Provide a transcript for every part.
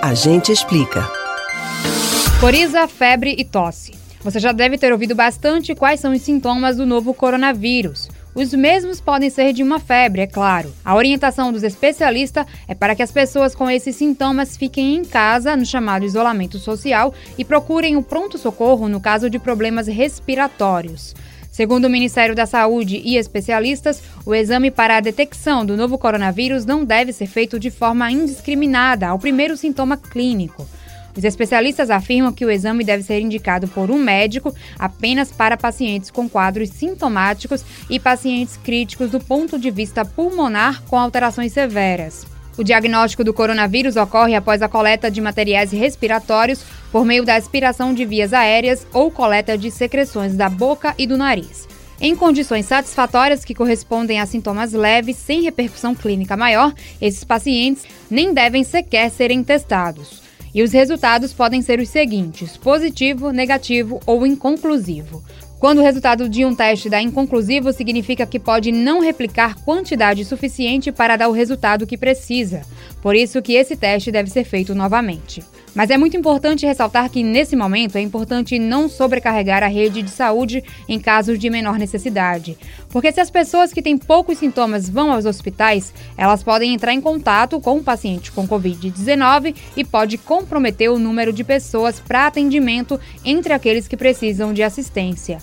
A gente explica. Coriza, febre e tosse. Você já deve ter ouvido bastante quais são os sintomas do novo coronavírus. Os mesmos podem ser de uma febre, é claro. A orientação dos especialistas é para que as pessoas com esses sintomas fiquem em casa, no chamado isolamento social, e procurem o pronto-socorro no caso de problemas respiratórios. Segundo o Ministério da Saúde e especialistas, o exame para a detecção do novo coronavírus não deve ser feito de forma indiscriminada ao primeiro sintoma clínico. Os especialistas afirmam que o exame deve ser indicado por um médico apenas para pacientes com quadros sintomáticos e pacientes críticos do ponto de vista pulmonar com alterações severas. O diagnóstico do coronavírus ocorre após a coleta de materiais respiratórios por meio da aspiração de vias aéreas ou coleta de secreções da boca e do nariz. Em condições satisfatórias que correspondem a sintomas leves sem repercussão clínica maior, esses pacientes nem devem sequer serem testados. E os resultados podem ser os seguintes: positivo, negativo ou inconclusivo. Quando o resultado de um teste dá inconclusivo, significa que pode não replicar quantidade suficiente para dar o resultado que precisa. Por isso que esse teste deve ser feito novamente. Mas é muito importante ressaltar que, nesse momento, é importante não sobrecarregar a rede de saúde em casos de menor necessidade. Porque se as pessoas que têm poucos sintomas vão aos hospitais, elas podem entrar em contato com um paciente com Covid-19 e pode comprometer o número de pessoas para atendimento entre aqueles que precisam de assistência.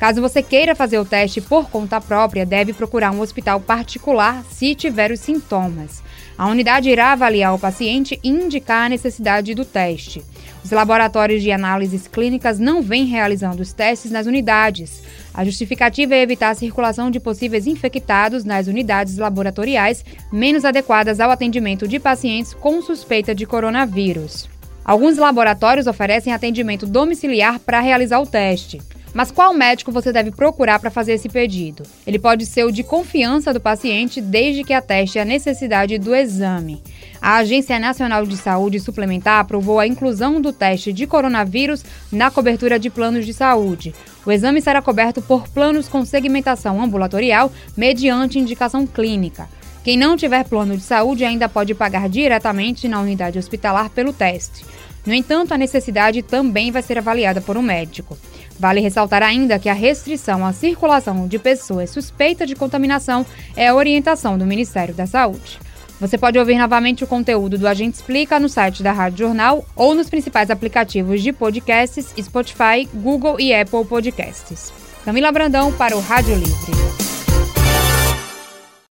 Caso você queira fazer o teste por conta própria, deve procurar um hospital particular se tiver os sintomas. A unidade irá avaliar o paciente e indicar a necessidade do teste. Os laboratórios de análises clínicas não vêm realizando os testes nas unidades. A justificativa é evitar a circulação de possíveis infectados nas unidades laboratoriais menos adequadas ao atendimento de pacientes com suspeita de coronavírus. Alguns laboratórios oferecem atendimento domiciliar para realizar o teste. Mas qual médico você deve procurar para fazer esse pedido? Ele pode ser o de confiança do paciente, desde que ateste a necessidade do exame. A Agência Nacional de Saúde Suplementar aprovou a inclusão do teste de coronavírus na cobertura de planos de saúde. O exame será coberto por planos com segmentação ambulatorial mediante indicação clínica. Quem não tiver plano de saúde ainda pode pagar diretamente na unidade hospitalar pelo teste. No entanto, a necessidade também vai ser avaliada por um médico. Vale ressaltar ainda que a restrição à circulação de pessoas suspeitas de contaminação é a orientação do Ministério da Saúde. Você pode ouvir novamente o conteúdo do Agente Explica no site da Rádio Jornal ou nos principais aplicativos de podcasts Spotify, Google e Apple Podcasts. Camila Brandão para o Rádio Livre.